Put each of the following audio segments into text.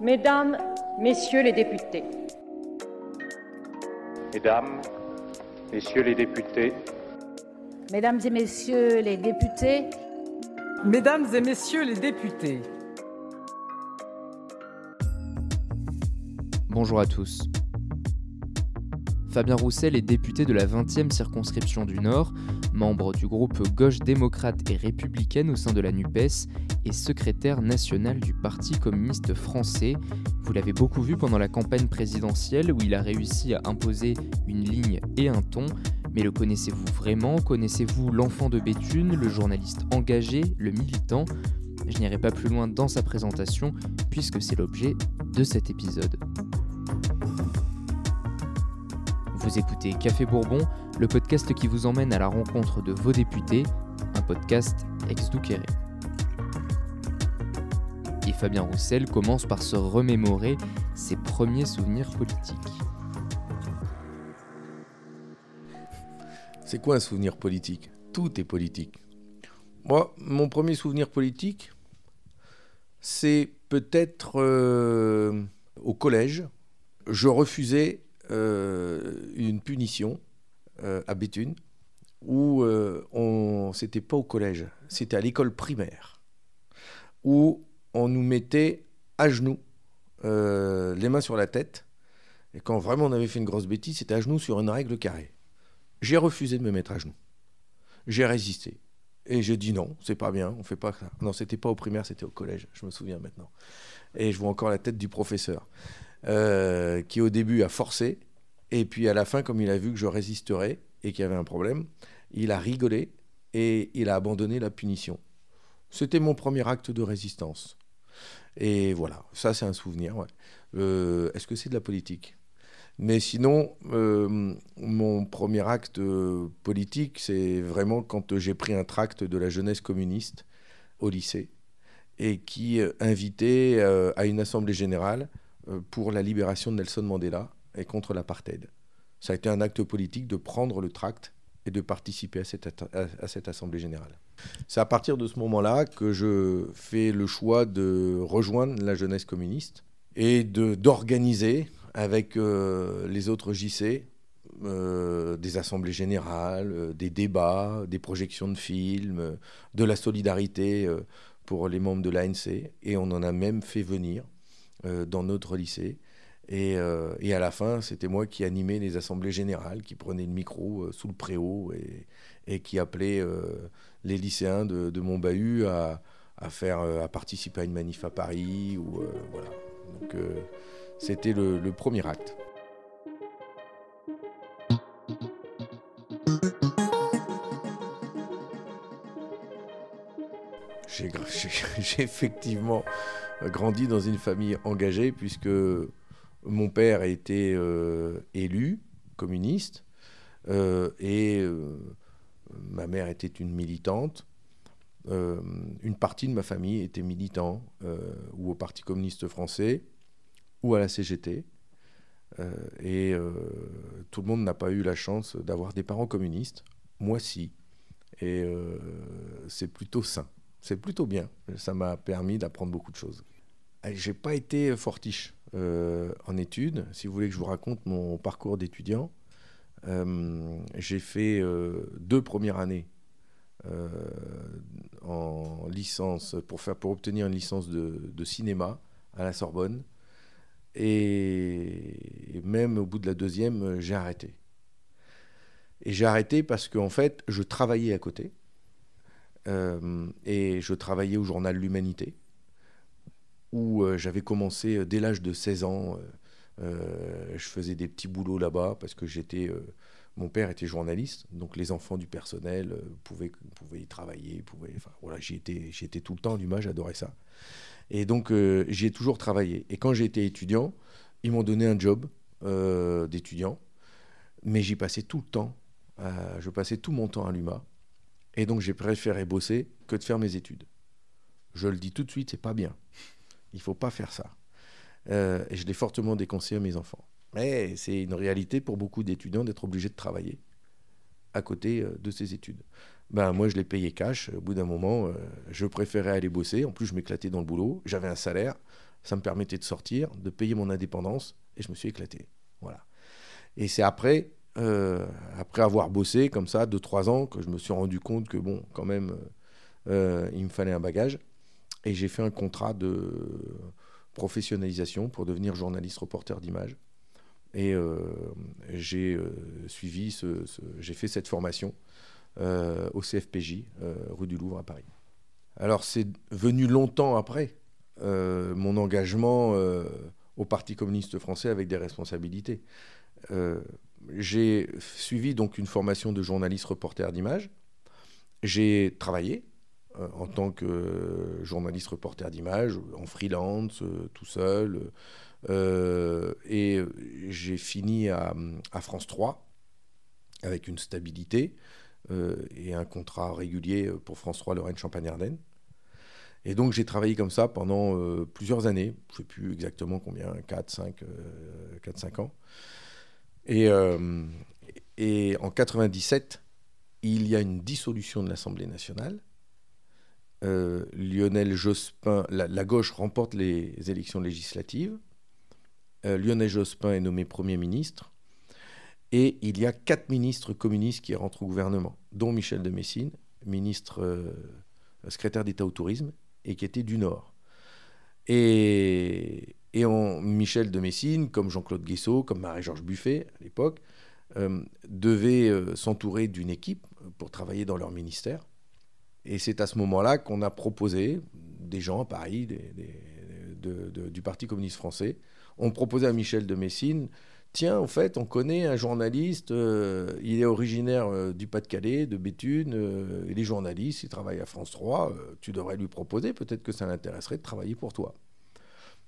Mesdames, Messieurs les députés. Mesdames, Messieurs les députés. Mesdames et Messieurs les députés. Mesdames et Messieurs les députés. Bonjour à tous. Fabien Roussel est député de la 20e circonscription du Nord, membre du groupe Gauche démocrate et républicaine au sein de la NUPES et secrétaire national du Parti communiste français. Vous l'avez beaucoup vu pendant la campagne présidentielle où il a réussi à imposer une ligne et un ton. Mais le connaissez-vous vraiment? Connaissez-vous l'enfant de Béthune, le journaliste engagé, le militant? Je n'irai pas plus loin dans sa présentation puisque c'est l'objet de cet épisode. Vous écoutez Café Bourbon, le podcast qui vous emmène à la rencontre de vos députés, un podcast ex douqueré Et Fabien Roussel commence par se remémorer ses premiers souvenirs politiques. C'est quoi un souvenir politique? Tout est politique. Moi, mon premier souvenir politique, c'est peut-être euh, au collège. Je refusais une punition euh, à Béthune où euh, on c'était pas au collège, c'était à l'école primaire où on nous mettait à genoux, les mains sur la tête, et quand vraiment on avait fait une grosse bêtise, c'était à genoux sur une règle carrée. J'ai refusé de me mettre à genoux. J'ai résisté. Et j'ai dit non, c'est pas bien, on fait pas ça. Non, c'était pas au primaire, c'était au collège, je me souviens maintenant. Et je vois encore la tête du professeur. Euh, qui au début a forcé, et puis à la fin, comme il a vu que je résisterais et qu'il y avait un problème, il a rigolé et il a abandonné la punition. C'était mon premier acte de résistance. Et voilà, ça c'est un souvenir. Euh, est-ce que c'est de la politique? Mais sinon, euh, mon premier acte politique, c'est vraiment quand j'ai pris un tract de la jeunesse communiste au lycée et qui invitait à une assemblée générale pour la libération de Nelson Mandela et contre l'apartheid. Ça a été un acte politique de prendre le tract et de participer à cette, à, cette Assemblée générale. C'est à partir de ce moment-là que je fais le choix de rejoindre la jeunesse communiste et d'organiser avec euh, les autres JC euh, des assemblées générales, des débats, des projections de films, de la solidarité pour les membres de l'ANC. Et on en a même fait venir euh, dans notre lycée. Et, euh, et, à la fin, c'était moi qui animais les assemblées générales, qui prenais le micro euh, sous le préau et, et qui appelait les lycéens de, de mon bahut à, à, faire, à participer à une manif à Paris. Ou, voilà. Donc c'était le, le, premier acte. J'ai effectivement grandi dans une famille engagée puisque mon père a été euh, élu communiste euh, et euh, ma mère était une militante. une partie de ma famille était militant ou au Parti communiste français ou à la CGT. et tout le monde n'a pas eu la chance d'avoir des parents communistes. Moi, si. Et c'est plutôt sain c'est plutôt bien. Ça m'a permis d'apprendre beaucoup de choses. J'ai pas été fortiche euh, en études. Si vous voulez que je vous raconte mon parcours d'étudiant, euh, j'ai fait euh, deux premières années en licence pour obtenir une licence de, cinéma à la Sorbonne. Et, même au bout de la deuxième, j'ai arrêté. Et j'ai arrêté parce qu'en fait, je travaillais à côté. Euh, et je travaillais au journal L'Humanité, où euh, j'avais commencé euh, dès l'âge de 16 ans. je faisais des petits boulots là-bas parce que j'étais. mon père était journaliste, donc les enfants du personnel pouvaient, pouvaient y travailler. Pouvaient, voilà, j'y étais, tout le temps à j'adorais ça. Et donc j'y ai toujours travaillé. Et quand j'étais étudiant, ils m'ont donné un job d'étudiant, mais j'y passais tout le temps. je passais tout mon temps à l'UMA. Et donc j'ai préféré bosser que de faire mes études. Je le dis tout de suite, c'est pas bien. Il faut pas faire ça. Euh, et je l'ai fortement déconseillé à mes enfants. Mais c'est une réalité pour beaucoup d'étudiants d'être obligés de travailler à côté euh, de ces études. Ben, moi, je l'ai payé cash. Au bout d'un moment, euh, je préférais aller bosser. En plus, je m'éclatais dans le boulot. J'avais un salaire. Ça me permettait de sortir, de payer mon indépendance, et je me suis éclaté. Voilà. Et c'est après, euh, après avoir bossé comme ça, 2-3 ans, que je me suis rendu compte que, bon, quand même, euh, il me fallait un bagage. Et j'ai fait un contrat de professionnalisation pour devenir journaliste reporter d'image. Et euh, j'ai suivi, ce, j'ai fait cette formation au CFPJ, rue du Louvre à Paris. Alors c'est venu longtemps après mon engagement au Parti communiste français avec des responsabilités. Euh, j'ai suivi donc une formation de journaliste reporter d'image. J'ai travaillé euh, en tant que journaliste reporter d'image, en freelance, euh, tout seul. et j'ai fini à, à, France 3 avec une stabilité et un contrat régulier pour France 3 Lorraine-Champagne-Ardenne. Et donc j'ai travaillé comme ça pendant plusieurs années, je ne sais plus exactement combien, 4, 5, 4, 5 ans. Et, euh, et en 97, il y a une dissolution de l'Assemblée nationale. Euh, Lionel Jospin, la, gauche remporte les élections législatives. Euh, Lionel Jospin est nommé Premier ministre. Et il y a quatre ministres communistes qui rentrent au gouvernement, dont Michel de Messine, ministre secrétaire d'État au tourisme, et qui était du Nord. Et Michel de Messine, comme Jean-Claude Guessot, comme Marie-Georges Buffet à l'époque, euh, devaient euh, s'entourer d'une équipe pour travailler dans leur ministère. Et c'est à ce moment-là qu'on a proposé, des gens à Paris, du Parti communiste français, ont proposé à Michel de Messine, tiens, en fait, on connaît un journaliste, euh, il est originaire du Pas-de-Calais, de Béthune, il est journaliste, il travaille à France 3, tu devrais lui proposer, peut-être que ça l'intéresserait de travailler pour toi.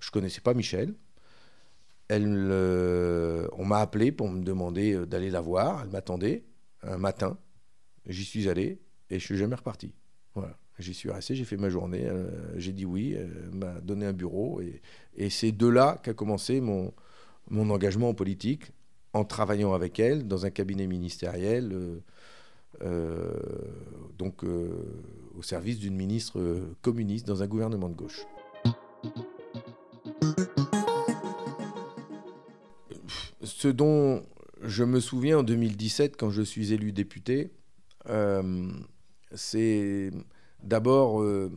Je connaissais pas Michel. Elle, euh, on m'a appelé pour me demander euh, d'aller la voir. Elle m'attendait un matin. J'y suis allé et je suis jamais reparti. Voilà. J'y suis resté, j'ai fait ma journée. Euh, j'ai dit oui. Elle m'a donné un bureau. Et, c'est de là qu'a commencé mon, mon engagement en politique, en travaillant avec elle dans un cabinet ministériel, donc au service d'une ministre communiste dans un gouvernement de gauche. Ce dont je me souviens en 2017, quand je suis élu député, euh, c'est d'abord euh,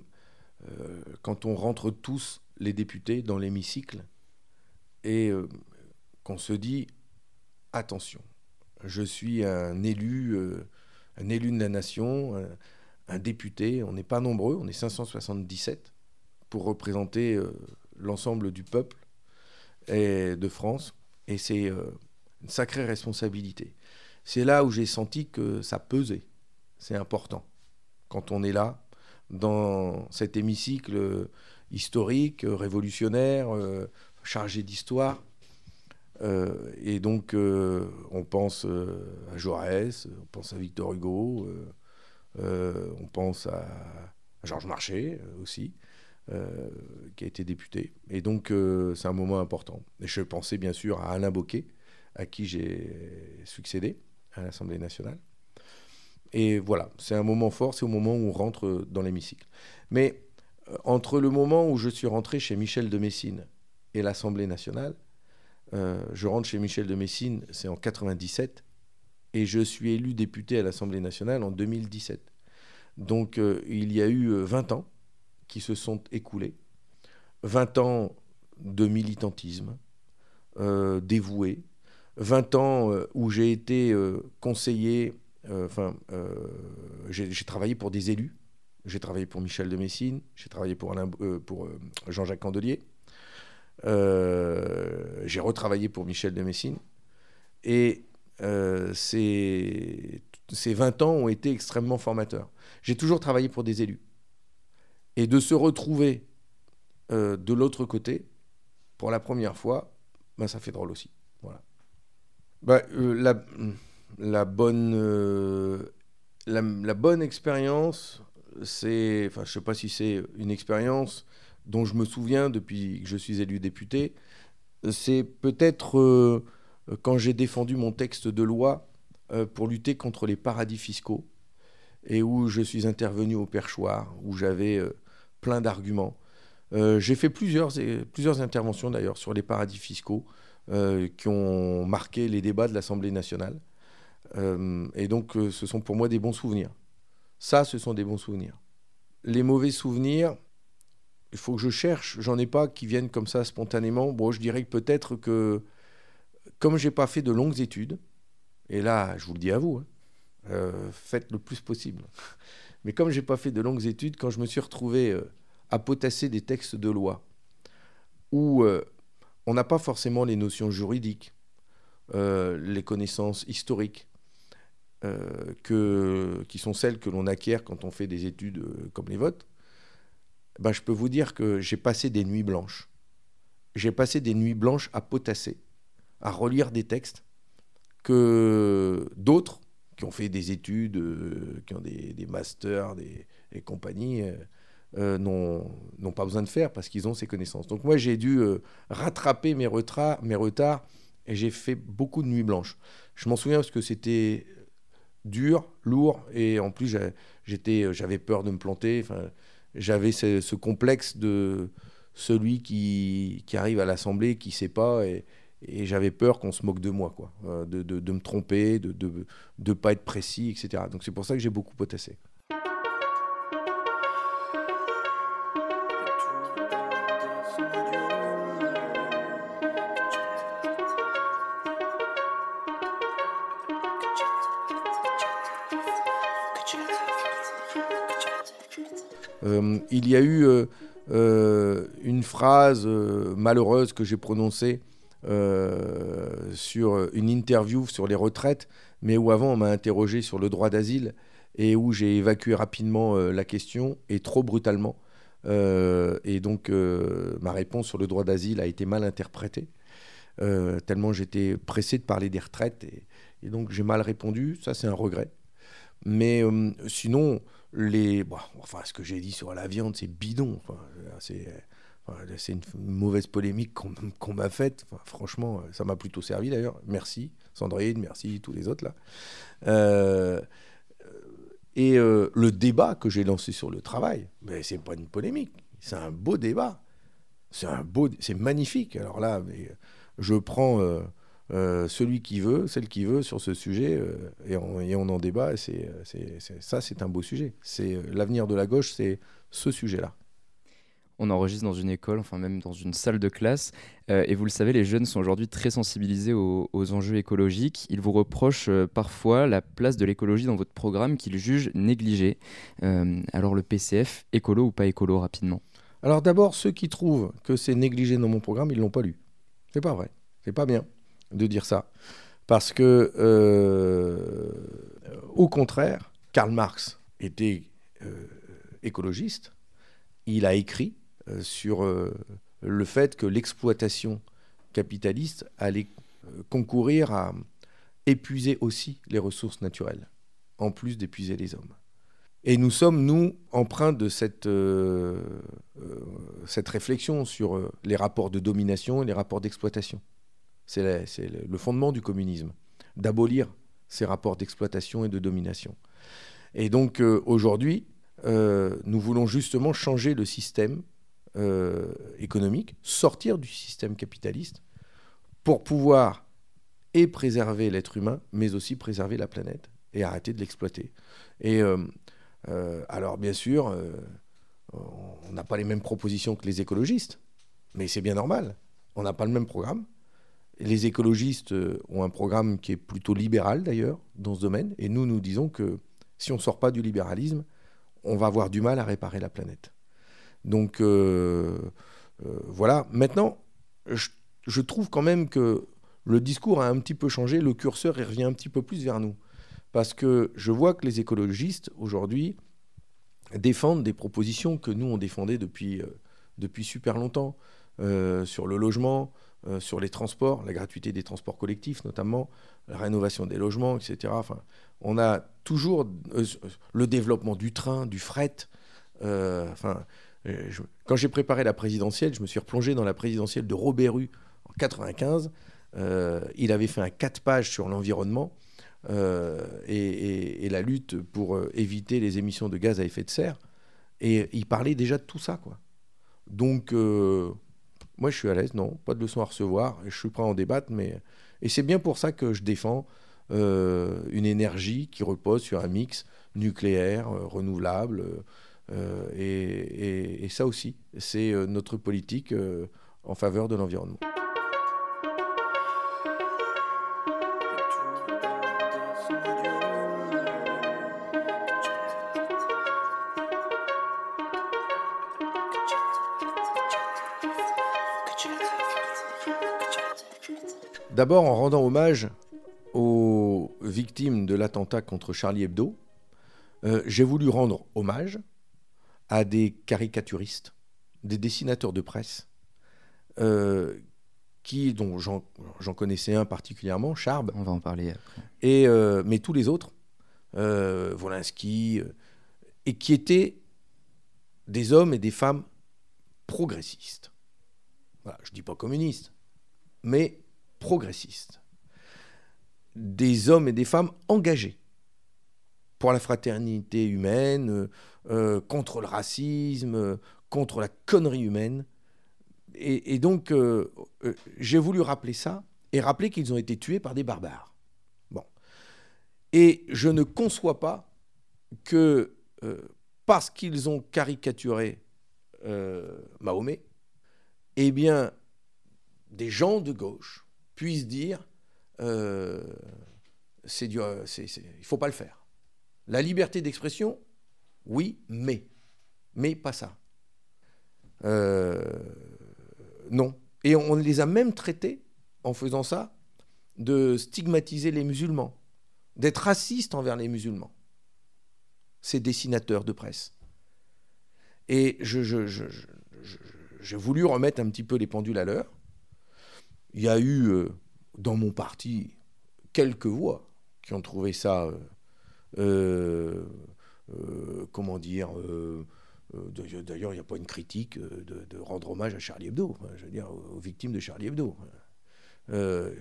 euh, quand on rentre tous les députés dans l'hémicycle et qu'on se dit attention, je suis un élu, un élu de la nation, un, député, on n'est pas nombreux, on est 577 pour représenter l'ensemble du peuple de France. Et c'est euh, une sacrée responsabilité. C'est là où j'ai senti que ça pesait. C'est important. Quand on est là, dans cet hémicycle historique, révolutionnaire, euh, chargé d'histoire, euh, et donc, on pense à Jaurès, on pense à Victor Hugo, on pense à Georges Marchais aussi. Euh, qui a été député. Et donc, euh, c'est un moment important. Et je pensais bien sûr à Alain Bocquet, à qui j'ai succédé à l'Assemblée nationale. Et voilà, c'est un moment fort, c'est au moment où on rentre dans l'hémicycle. Mais euh, entre le moment où je suis rentré chez Michel de Messine et l'Assemblée nationale, je rentre chez Michel de Messine, c'est en 97, et je suis élu député à l'Assemblée nationale en 2017. Donc il y a eu 20 ans qui se sont écoulés. 20 ans de militantisme euh, dévoué, 20 ans euh, où j'ai été euh, conseiller, enfin, j'ai travaillé pour des élus. J'ai travaillé pour Michel de Messine, j'ai travaillé pour, Jean-Jacques Candelier, j'ai retravaillé pour Michel de Messine. Et ces, ces 20 ans ont été extrêmement formateurs. J'ai toujours travaillé pour des élus. Et de se retrouver euh, de l'autre côté, pour la première fois, ben, ça fait drôle aussi. Voilà. Ben, euh, la, la, bonne, euh, la, bonne expérience, c'est, enfin, je ne sais pas si c'est une expérience dont je me souviens depuis que je suis élu député, c'est peut-être quand j'ai défendu mon texte de loi pour lutter contre les paradis fiscaux et où je suis intervenu au perchoir, où j'avais plein d'arguments. J'ai fait plusieurs, interventions d'ailleurs sur les paradis fiscaux qui ont marqué les débats de l'Assemblée nationale. et donc, ce sont pour moi des bons souvenirs. Ça, ce sont des bons souvenirs. Les mauvais souvenirs, il faut que je cherche. J'en ai pas qui viennent comme ça spontanément. Bon, je dirais peut-être que, comme j'ai pas fait de longues études, et là, je vous le dis à vous, hein, euh, faites le plus possible. Mais comme j'ai pas fait de longues études, quand je me suis retrouvé euh, à potasser des textes de loi où euh, on n'a pas forcément les notions juridiques, les connaissances historiques, que, qui sont celles que l'on acquiert quand on fait des études comme les votes, ben, je peux vous dire que j'ai passé des nuits blanches. J'ai passé des nuits blanches à potasser, à relire des textes que d'autres, qui ont fait des études, euh, qui ont des, masters, des, et compagnie, euh, euh, n'ont pas besoin de faire parce qu'ils ont ces connaissances. Donc moi, j'ai dû rattraper mes, retards, mes retards et j'ai fait beaucoup de nuits blanches. Je m'en souviens parce que c'était dur, lourd, et en plus, j'avais peur de me planter. J'avais ce, complexe de celui qui, qui arrive à l'Assemblée, qui ne sait pas, et, et j'avais peur qu'on se moque de moi, quoi, euh, de, de, de, me tromper, de ne de, pas être précis, etc. Donc c'est pour ça que j'ai beaucoup potassé. Euh, il y a eu euh, une phrase malheureuse que j'ai prononcée euh, sur une interview sur les retraites, mais où avant on m'a interrogé sur le droit d'asile et où j'ai évacué rapidement euh, la question et trop brutalement. Euh, et donc ma réponse sur le droit d'asile a été mal interprétée, tellement j'étais pressé de parler des retraites et, donc j'ai mal répondu. Ça c'est un regret. Mais sinon, les, enfin, ce que j'ai dit sur la viande, c'est bidon. Enfin, c'est c'est une, mauvaise polémique qu'on m'a faite. franchement, ça m'a plutôt servi d'ailleurs. Merci Sandrine, merci tous les autres là. Euh, et euh, le débat que j'ai lancé sur le travail, mais c'est pas une polémique, c'est un beau débat. C'est un beau, c'est magnifique. Alors là, je prends euh, celui qui veut, celle qui veut sur ce sujet et on, en débat. Ça, c'est un beau sujet. C'est l'avenir de la gauche, c'est ce sujet-là on enregistre dans une école, enfin même dans une salle de classe. Euh, et vous le savez, les jeunes sont aujourd'hui très sensibilisés aux, enjeux écologiques. Ils vous reprochent euh, parfois la place de l'écologie dans votre programme qu'ils jugent négligée. Euh, alors le PCF, écolo ou pas écolo rapidement? Alors d'abord, ceux qui trouvent que c'est négligé dans mon programme, ils l'ont pas lu. C'est pas vrai. C'est pas bien de dire ça. Parce que, au contraire, Karl Marx était écologiste. Il a écrit sur euh, le fait que l'exploitation capitaliste allait euh, concourir à épuiser aussi les ressources naturelles, en plus d'épuiser les hommes. Et nous sommes, nous, empreints de cette, cette réflexion sur les rapports de domination et les rapports d'exploitation. C'est le fondement du communisme, d'abolir ces rapports d'exploitation et de domination. Et donc aujourd'hui, nous voulons justement changer le système euh, économique, sortir du système capitaliste pour pouvoir et préserver l'être humain, mais aussi préserver la planète et arrêter de l'exploiter. Et euh, euh, alors, bien sûr, on n'a pas les mêmes propositions que les écologistes, mais c'est bien normal. On n'a pas le même programme. Les écologistes ont un programme qui est plutôt libéral d'ailleurs dans ce domaine, et nous, nous disons que si on ne sort pas du libéralisme, on va avoir du mal à réparer la planète. Donc euh, euh, voilà. Maintenant, je, trouve quand même que le discours a un petit peu changé, le curseur revient un petit peu plus vers nous. Parce que je vois que les écologistes, aujourd'hui, défendent des propositions que nous, on défendait depuis, euh, depuis super longtemps, sur le logement, sur les transports, la gratuité des transports collectifs notamment, la rénovation des logements, etc. Enfin, on a toujours le développement du train, du fret. enfin, euh, quand j'ai préparé la présidentielle, je me suis replongé dans la présidentielle de Robert Rue en 95. Euh, il avait fait un 4 pages sur l'environnement euh, et, la lutte pour éviter les émissions de gaz à effet de serre. Et il parlait déjà de tout ça, quoi. Donc, euh, moi, je suis à l'aise, non, pas de leçons à recevoir, je suis prêt à en débattre, mais... Et c'est bien pour ça que je défends euh, une énergie qui repose sur un mix nucléaire, euh, renouvelable, euh, et, et- ça aussi, c'est euh, notre politique euh, en faveur de l'environnement. D'abord en rendant hommage aux victimes de l'attentat contre Charlie Hebdo, euh, j'ai voulu rendre hommage à des caricaturistes, des dessinateurs de presse, euh, qui, dont j'en connaissais un particulièrement, Charb, On va en parler après. et, euh, mais tous les autres, euh, Wolinski, euh, et qui étaient des hommes et des femmes progressistes. Voilà, je ne dis pas communistes, mais progressistes. Des hommes et des femmes engagés pour la fraternité humaine, euh, contre le racisme, euh, contre la connerie humaine. Et, donc, euh, j'ai voulu rappeler ça et rappeler qu'ils ont été tués par des barbares. Bon. Et je ne conçois pas que parce qu'ils ont caricaturé Mahomet, eh bien, des gens de gauche puissent dire c'est- il ne faut pas le faire. La liberté d'expression, oui, mais. Mais pas ça. Euh, non. Et on les a même traités, en faisant ça, de stigmatiser les musulmans, d'être racistes envers les musulmans, ces dessinateurs de presse. Et j'ai voulu remettre un petit peu les pendules à l'heure. Il y a eu euh, dans mon parti quelques voix qui ont trouvé ça, euh, comment dire, euh, euh, d'ailleurs- il n'y a pas une critique euh, de, rendre hommage à Charlie Hebdo, je veux dire aux, victimes de Charlie Hebdo. Euh,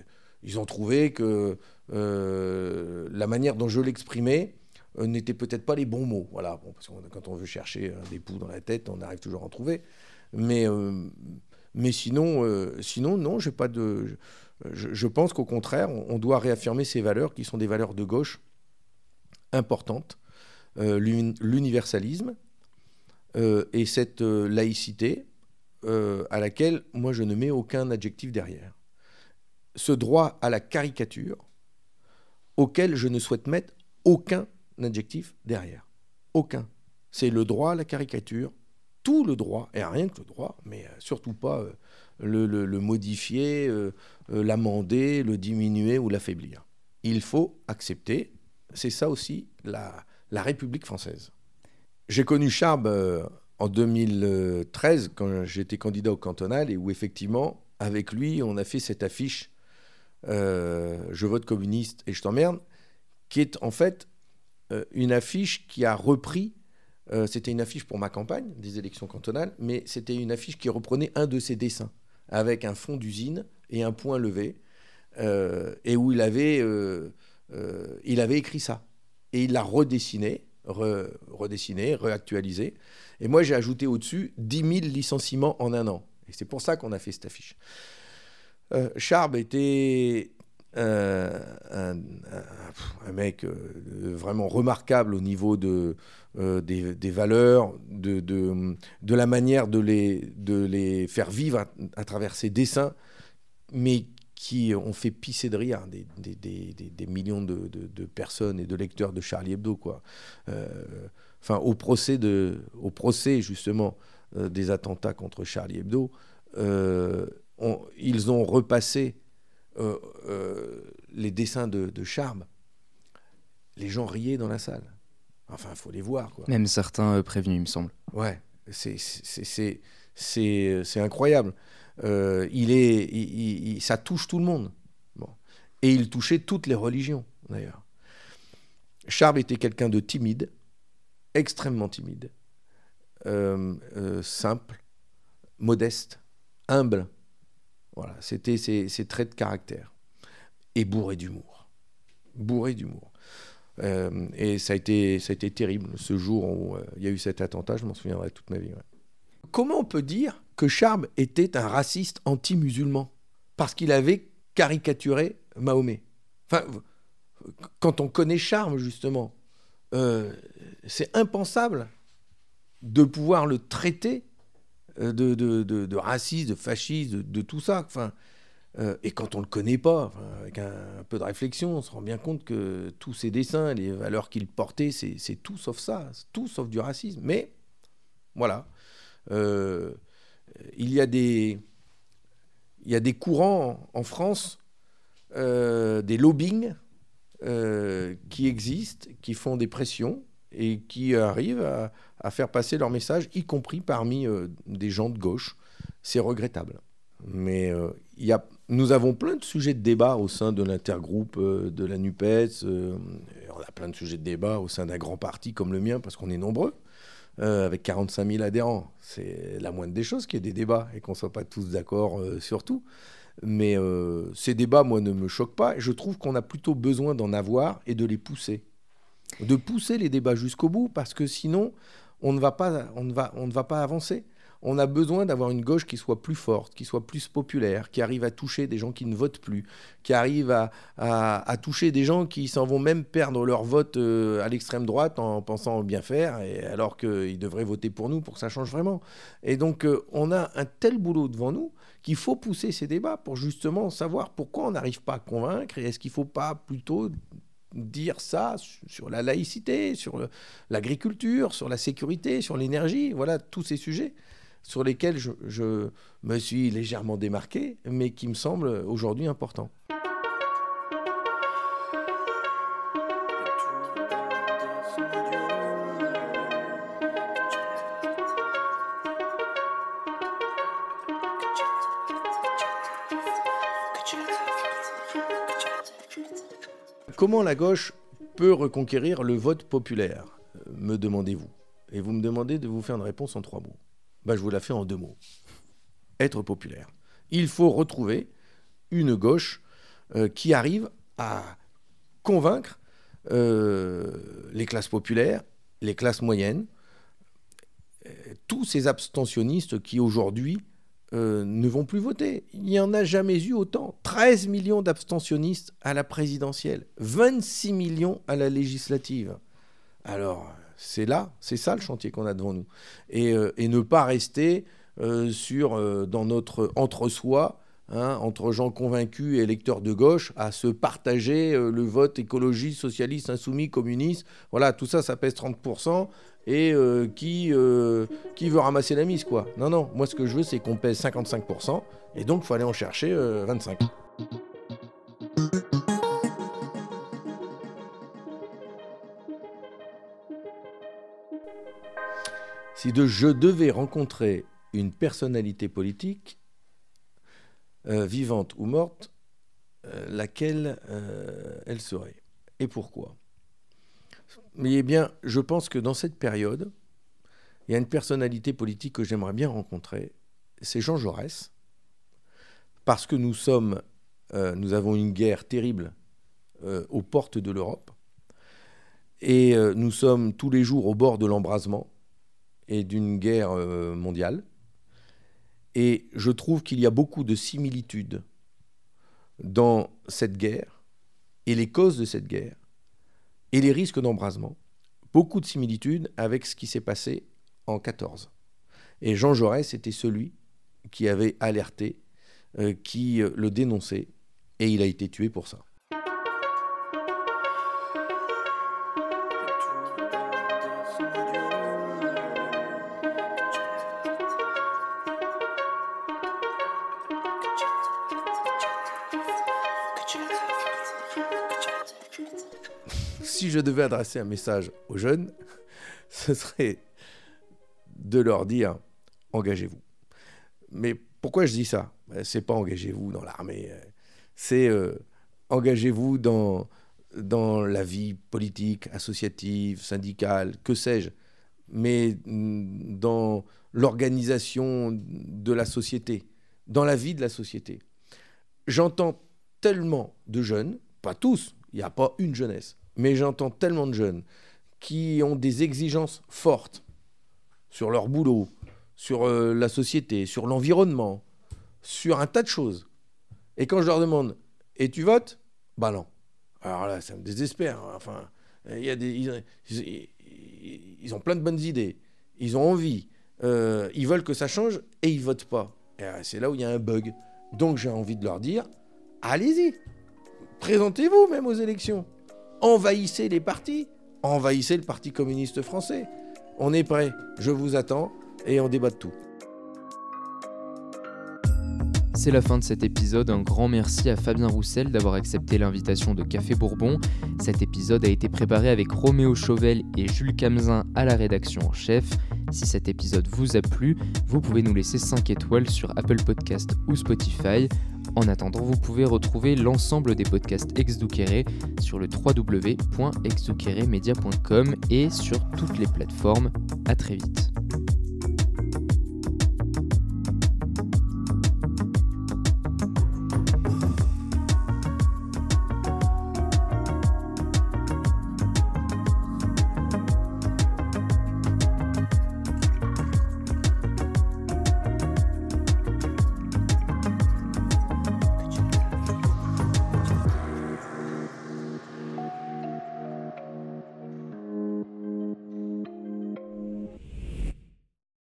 ils ont trouvé que euh, la manière dont je l'exprimais euh, n'était peut-être pas les bons mots. Voilà, parce que quand on veut chercher un poux dans la tête, on arrive toujours à en trouver. Mais, euh, sinon, euh, sinon, non, j'ai pas de. Je, pense qu'au contraire, on, on doit réaffirmer ces valeurs qui sont des valeurs de gauche importantes. Euh, l'uni- L'universalisme euh, et cette euh, laïcité à laquelle moi je ne mets aucun adjectif derrière. Ce droit à la caricature auquel je ne souhaite mettre aucun adjectif derrière. Aucun. C'est le droit à la caricature, tout le droit, et rien que le droit, mais surtout pas le, modifier, l'amender, le diminuer ou l'affaiblir. Il faut accepter, c'est ça aussi la, la République française. J'ai connu Charb euh, en 2013 quand j'étais candidat au cantonal et où effectivement, avec lui, on a fait cette affiche euh, Je vote communiste et je t'emmerde, qui est en fait euh, une affiche qui a repris, c'était une affiche pour ma campagne des élections cantonales, mais c'était une affiche qui reprenait un de ses dessins, avec un fond d'usine et un point levé, et où il avait, il avait écrit ça. Et il l'a redessiné, re- redessiné, réactualisé. Et moi, j'ai ajouté au-dessus 10 000 licenciements en un an. Et c'est pour ça qu'on a fait cette affiche. Euh, Charb était un, mec euh, vraiment remarquable au niveau de, euh, des, valeurs, de, de, de la manière de les, de les faire vivre à, à travers ses dessins, mais qui ont fait pisser de rire des, des, des- des- des millions de, de- de personnes et de lecteurs de Charlie Hebdo. Quoi. Euh, enfin, au procès, de, au procès justement euh, des attentats contre Charlie Hebdo, euh, on- ils ont repassé euh, euh, les dessins de, de Charme. Les gens riaient dans la salle. Enfin, il faut les voir. Quoi. Même certains prévenus, il me semble. Ouais, c'est incroyable. Euh, il est, ça touche tout le monde. Et il touchait toutes les religions, d'ailleurs. Charb était quelqu'un de timide, extrêmement timide, euh, euh, simple, modeste, humble. Voilà, c'était ses, traits de caractère. Et bourré d'humour. Bourré d'humour. Et ça a, été, ça a été terrible ce jour où il y a eu cet attentat, je m'en souviendrai toute ma vie. Comment on peut dire que Charb était un raciste anti-musulman Parce qu'il avait caricaturé Mahomet? Enfin, quand on connaît Charme, justement, euh, c'est impensable de pouvoir le traiter euh, de, de, raciste, de fasciste, de, tout ça. Enfin, euh, et quand on ne le connaît pas, avec un, peu de réflexion, on se rend bien compte que tous ces dessins, les valeurs qu'il portait, c'est tout sauf ça, tout sauf du racisme. Mais voilà, euh, il, y a des, courants en France, euh, des lobbying qui existent, qui font des pressions et qui arrivent à, faire passer leur message, y compris parmi des gens de gauche. C'est regrettable. Mais nous avons plein de sujets de débat au sein de l'intergroupe euh, de la NUPES. Euh, on a plein de sujets de débat au sein d'un grand parti comme le mien, parce qu'on est nombreux, euh, avec 45 000 adhérents. C'est la moindre des choses qu'il y ait des débats et qu'on ne soit pas tous d'accord sur tout. Mais ces débats, moi, ne me choquent pas. Je trouve qu'on a plutôt besoin d'en avoir et de les pousser. De pousser les débats jusqu'au bout, parce que sinon, on ne va pas, on ne va, on ne va pas avancer on a besoin d'avoir une gauche qui soit plus forte, qui soit plus populaire, qui arrive à toucher des gens qui ne votent plus, qui arrive à, toucher des gens qui s'en vont même perdre leur vote euh, à l'extrême droite en pensant bien faire, et alors qu'ils devraient voter pour nous pour que ça change vraiment. Et donc euh, on a un tel boulot devant nous qu'il faut pousser ces débats pour justement savoir pourquoi on n'arrive pas à convaincre, et est-ce qu'il ne faut pas plutôt dire ça sur la laïcité, sur l'agriculture, sur la sécurité, sur l'énergie, voilà tous ces sujets sur lesquels je, me suis légèrement démarqué, mais qui me semblent aujourd'hui importants. Comment la gauche peut reconquérir le vote populaire me demandez-vous. Et vous me demandez de vous faire une réponse en trois mots. Bah, je vous la fais en deux mots. Être populaire. Il faut retrouver une gauche euh, qui arrive à convaincre euh, les classes populaires, les classes moyennes, euh, tous ces abstentionnistes qui aujourd'hui ne vont plus voter. Il n'y en a jamais eu autant. 13 millions d'abstentionnistes à la présidentielle, 26 millions à la législative. Alors, c'est là, c'est ça le chantier qu'on a devant nous. Et, euh, ne pas rester euh, sur, euh, dans notre entre-soi, hein, entre gens convaincus et électeurs de gauche, à se partager le vote écologiste, socialiste, insoumis, communiste. Voilà, tout ça, ça pèse 30%. Et qui, qui veut ramasser la mise, quoi Non, non, moi ce que je veux, c'est qu'on pèse 55%. Et donc, il faut aller en chercher 25%. Si je devais rencontrer une personnalité politique, euh, vivante ou morte, euh, laquelle euh, elle serait et pourquoi? Mais eh bien, je pense que dans cette période, il y a une personnalité politique que j'aimerais bien rencontrer, c'est Jean Jaurès, parce que nous sommes, nous avons une guerre terrible aux portes de l'Europe, et nous sommes tous les jours au bord de l'embrasement et d'une guerre euh, mondiale. Et je trouve qu'il y a beaucoup de similitudes dans cette guerre et les causes de cette guerre et les risques d'embrasement. Beaucoup de similitudes avec ce qui s'est passé en 14. Et Jean Jaurès était celui qui avait alerté, euh, qui euh, le dénonçait, et il a été tué pour ça. Je devais adresser un message aux jeunes, ce serait de leur dire engagez-vous. Mais pourquoi je dis ça? Ben, C'est pas engagez-vous dans l'armée, euh, c'est euh, engagez-vous dans, dans la vie politique, associative, syndicale, que sais-je, mais dans l'organisation de la société, dans la vie de la société. J'entends tellement de jeunes, pas tous, il n'y a pas une jeunesse, mais j'entends tellement de jeunes qui ont des exigences fortes sur leur boulot, sur euh, la société, sur l'environnement, sur un tas de choses. Et quand je leur demande, et tu votes? Bah non. Alors là, ça me désespère. hein. Enfin, ils ont plein de bonnes idées. Ils ont envie. Euh, ils veulent que ça change et ils votent pas. Et euh, c'est là où il y a un bug. Donc j'ai envie de leur dire, allez-y. Présentez-vous même aux élections. Envahissez les partis. Envahissez le Parti communiste français. On est prêt. Je vous attends et on débat de tout. C'est la fin de cet épisode. Un grand merci à Fabien Roussel d'avoir accepté l'invitation de Café Bourbon. Cet épisode a été préparé avec Roméo Chauvel et Jules Camzin à la rédaction en chef. Si cet épisode vous a plu, vous pouvez nous laisser 5 étoiles sur Apple Podcast ou Spotify. En attendant, vous pouvez retrouver l'ensemble des podcasts Exdouqueré sur le www.exdouqueremedia.com et sur toutes les plateformes. À très vite.